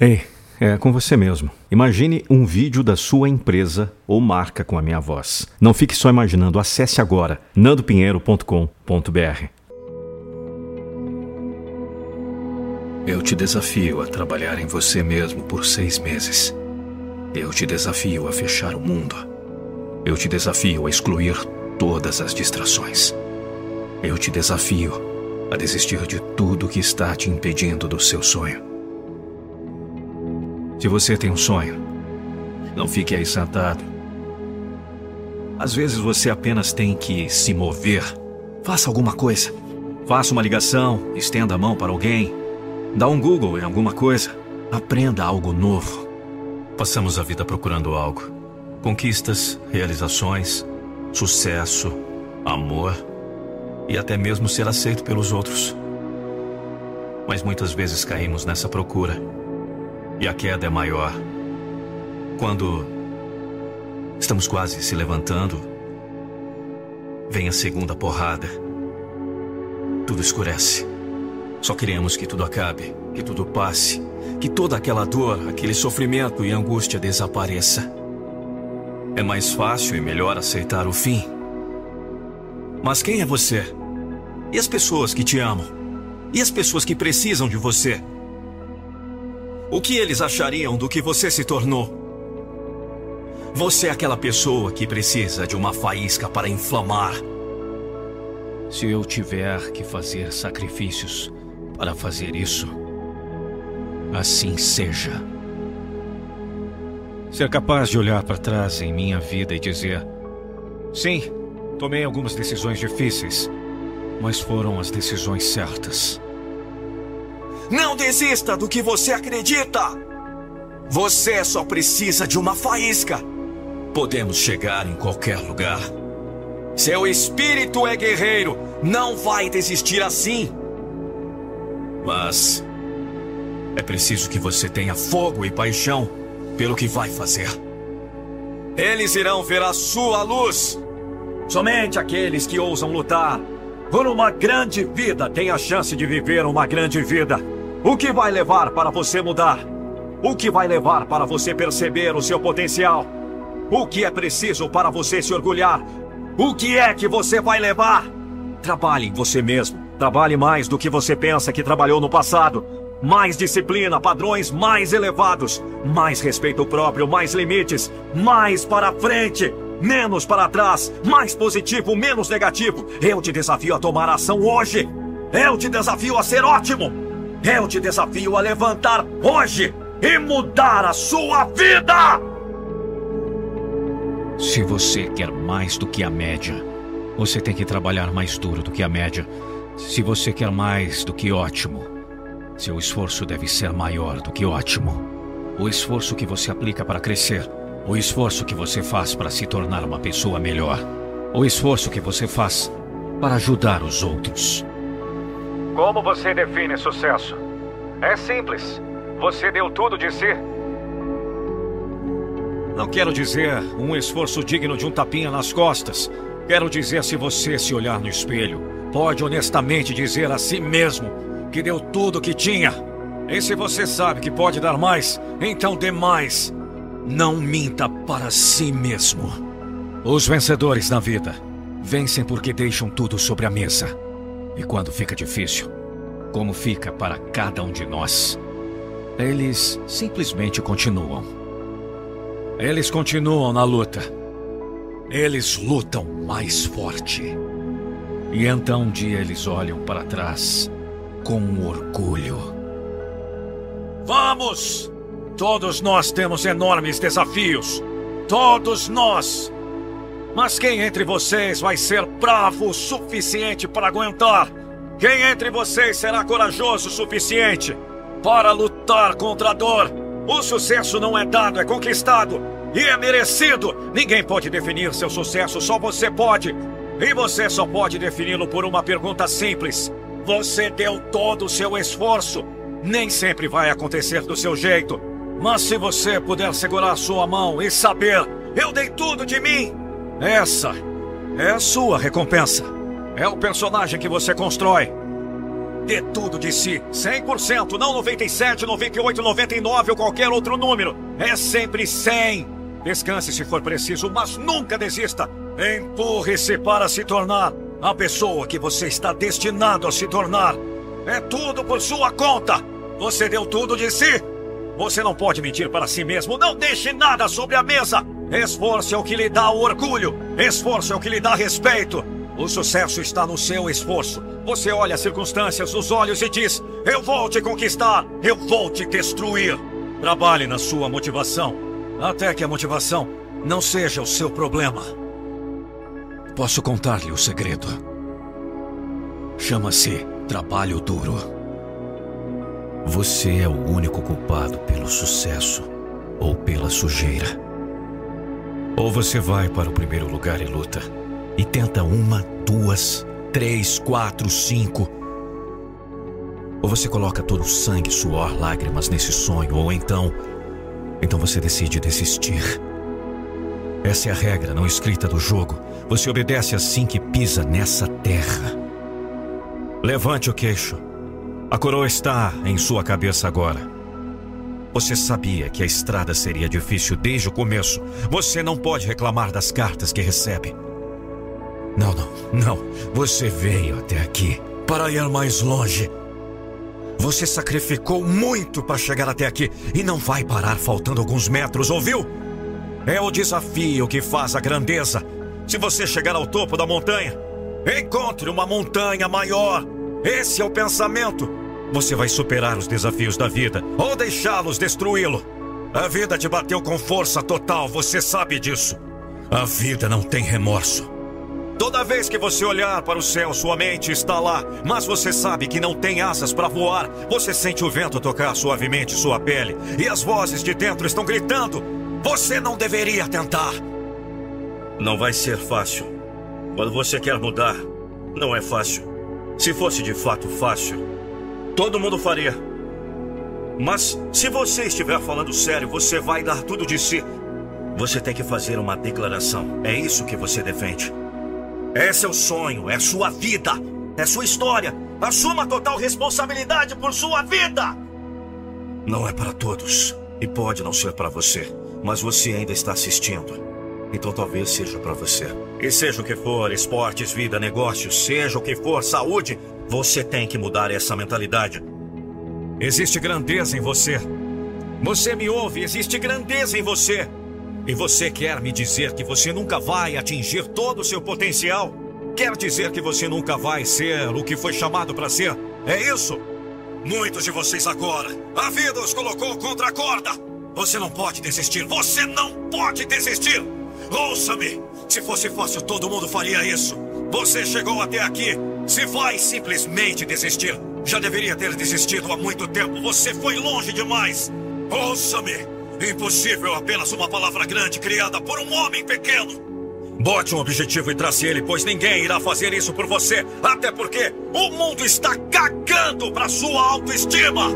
Ei, é com você mesmo. Imagine um vídeo da sua empresa ou marca com a minha voz. Não fique só imaginando, acesse agora nandopinheiro.com.br. Eu te desafio a trabalhar em você mesmo por seis meses. Eu te desafio a fechar o mundo. Eu te desafio a excluir todas as distrações. Eu te desafio a desistir de tudo que está te impedindo do seu sonho. Se você tem um sonho, não fique aí sentado. Às vezes você apenas tem que se mover. Faça alguma coisa. Faça uma ligação, estenda a mão para alguém. Dá um Google em alguma coisa. Aprenda algo novo. Passamos a vida procurando algo. Conquistas, realizações, sucesso, amor e até mesmo ser aceito pelos outros. Mas muitas vezes caímos nessa procura e a queda é maior. Quando estamos quase se levantando, vem a segunda porrada. Tudo escurece. Só queremos que tudo acabe, que tudo passe, que toda aquela dor, aquele sofrimento e angústia desapareça. É mais fácil e melhor aceitar o fim. Mas quem é você? E as pessoas que te amam? E as pessoas que precisam de você? O que eles achariam do que você se tornou? Você é aquela pessoa que precisa de uma faísca para inflamar. Se eu tiver que fazer sacrifícios para fazer isso, assim seja. Ser capaz de olhar para trás em minha vida e dizer: sim, tomei algumas decisões difíceis, mas foram as decisões certas. Não desista do que você acredita! Você só precisa de uma faísca. Podemos chegar em qualquer lugar. Seu espírito é guerreiro, não vai desistir assim. Mas é preciso que você tenha fogo e paixão pelo que vai fazer. Eles irão ver a sua luz. Somente aqueles que ousam lutar por uma grande vida têm a chance de viver uma grande vida. O que vai levar para você mudar? O que vai levar para você perceber o seu potencial? O que é preciso para você se orgulhar? O que é que você vai levar? Trabalhe em você mesmo. Trabalhe mais do que você pensa que trabalhou no passado. Mais disciplina, padrões mais elevados. Mais respeito próprio, mais limites. Mais para frente, menos para trás. Mais positivo, menos negativo. Eu te desafio a tomar ação hoje. Eu te desafio a ser ótimo. Eu te desafio a levantar hoje e mudar a sua vida! Se você quer mais do que a média, você tem que trabalhar mais duro do que a média. Se você quer mais do que ótimo, seu esforço deve ser maior do que ótimo. O esforço que você aplica para crescer, o esforço que você faz para se tornar uma pessoa melhor, o esforço que você faz para ajudar os outros. Como você define sucesso? É simples. Você deu tudo de si. Não quero dizer um esforço digno de um tapinha nas costas. Quero dizer se você se olhar no espelho, pode honestamente dizer a si mesmo que deu tudo o que tinha. E se você sabe que pode dar mais, então dê mais. Não minta para si mesmo. Os vencedores na vida vencem porque deixam tudo sobre a mesa. E quando fica difícil, como fica para cada um de nós, eles simplesmente continuam. Eles continuam na luta. Eles lutam mais forte. E então um dia eles olham para trás com orgulho. Vamos! Todos nós temos enormes desafios. Todos nós! Mas quem entre vocês vai ser bravo o suficiente para aguentar? Quem entre vocês será corajoso o suficiente para lutar contra a dor? O sucesso não é dado, é conquistado e é merecido. Ninguém pode definir seu sucesso, só você pode. E você só pode defini-lo por uma pergunta simples. Você deu todo o seu esforço. Nem sempre vai acontecer do seu jeito. Mas se você puder segurar sua mão e saber, eu dei tudo de mim, essa é a sua recompensa. É o personagem que você constrói. Dê tudo de si, 100%, não 97, 98, 99 ou qualquer outro número. É sempre 100. Descanse se for preciso, mas nunca desista. Empurre-se para se tornar a pessoa que você está destinado a se tornar. É tudo por sua conta. Você deu tudo de si. Você não pode mentir para si mesmo. Não deixe nada sobre a mesa. Esforço é o que lhe dá orgulho. Esforço é o que lhe dá respeito. O sucesso está no seu esforço. Você olha as circunstâncias nos olhos e diz: Eu vou te conquistar. Eu vou te destruir. Trabalhe na sua motivação. Até que a motivação não seja o seu problema. Posso contar-lhe o segredo. Chama-se trabalho duro. Você é o único culpado pelo sucesso ou pela sujeira. Ou você vai para o primeiro lugar e luta e tenta uma, duas, três, quatro, cinco. Ou você coloca todo o sangue, suor, lágrimas nesse sonho, ou então. Então você decide desistir. Essa é a regra não escrita do jogo. Você obedece assim que pisa nessa terra. Levante o queixo. A coroa está em sua cabeça agora. Você sabia que a estrada seria difícil desde o começo. Você não pode reclamar das cartas que recebe. Não, não, não. Você veio até aqui para ir mais longe. Você sacrificou muito para chegar até aqui e não vai parar faltando alguns metros, ouviu? É o desafio que faz a grandeza. Se você chegar ao topo da montanha, encontre uma montanha maior. Esse é o pensamento. Você vai superar os desafios da vida ou deixá-los destruí-lo. A vida te bateu com força total, você sabe disso. A vida não tem remorso. Toda vez que você olhar para o céu, sua mente está lá, mas você sabe que não tem asas para voar. Você sente o vento tocar suavemente sua pele e as vozes de dentro estão gritando: Você não deveria tentar. Não vai ser fácil. Quando você quer mudar, não é fácil. Se fosse de fato fácil, todo mundo faria. Mas se você estiver falando sério, você vai dar tudo de si. Você tem que fazer uma declaração. É isso que você defende. É seu sonho, é sua vida, é sua história. Assuma total responsabilidade por sua vida. Não é para todos e pode não ser para você, mas você ainda está assistindo. Então talvez seja para você. E seja o que for, esportes, vida, negócios, seja o que for, saúde, você tem que mudar essa mentalidade. Existe grandeza em você. Você me ouve, existe grandeza em você. E você quer me dizer que você nunca vai atingir todo o seu potencial? Quer dizer que você nunca vai ser o que foi chamado para ser? É isso? Muitos de vocês agora, a vida os colocou contra a corda. Você não pode desistir, você não pode desistir. Ouça-me, se fosse fácil todo mundo faria isso. Você chegou até aqui, se vai simplesmente desistir. Já deveria ter desistido há muito tempo, você foi longe demais. Ouça-me. Impossível apenas uma palavra grande criada por um homem pequeno. Bote um objetivo e trace ele, pois ninguém irá fazer isso por você. Até porque o mundo está cagando para sua autoestima.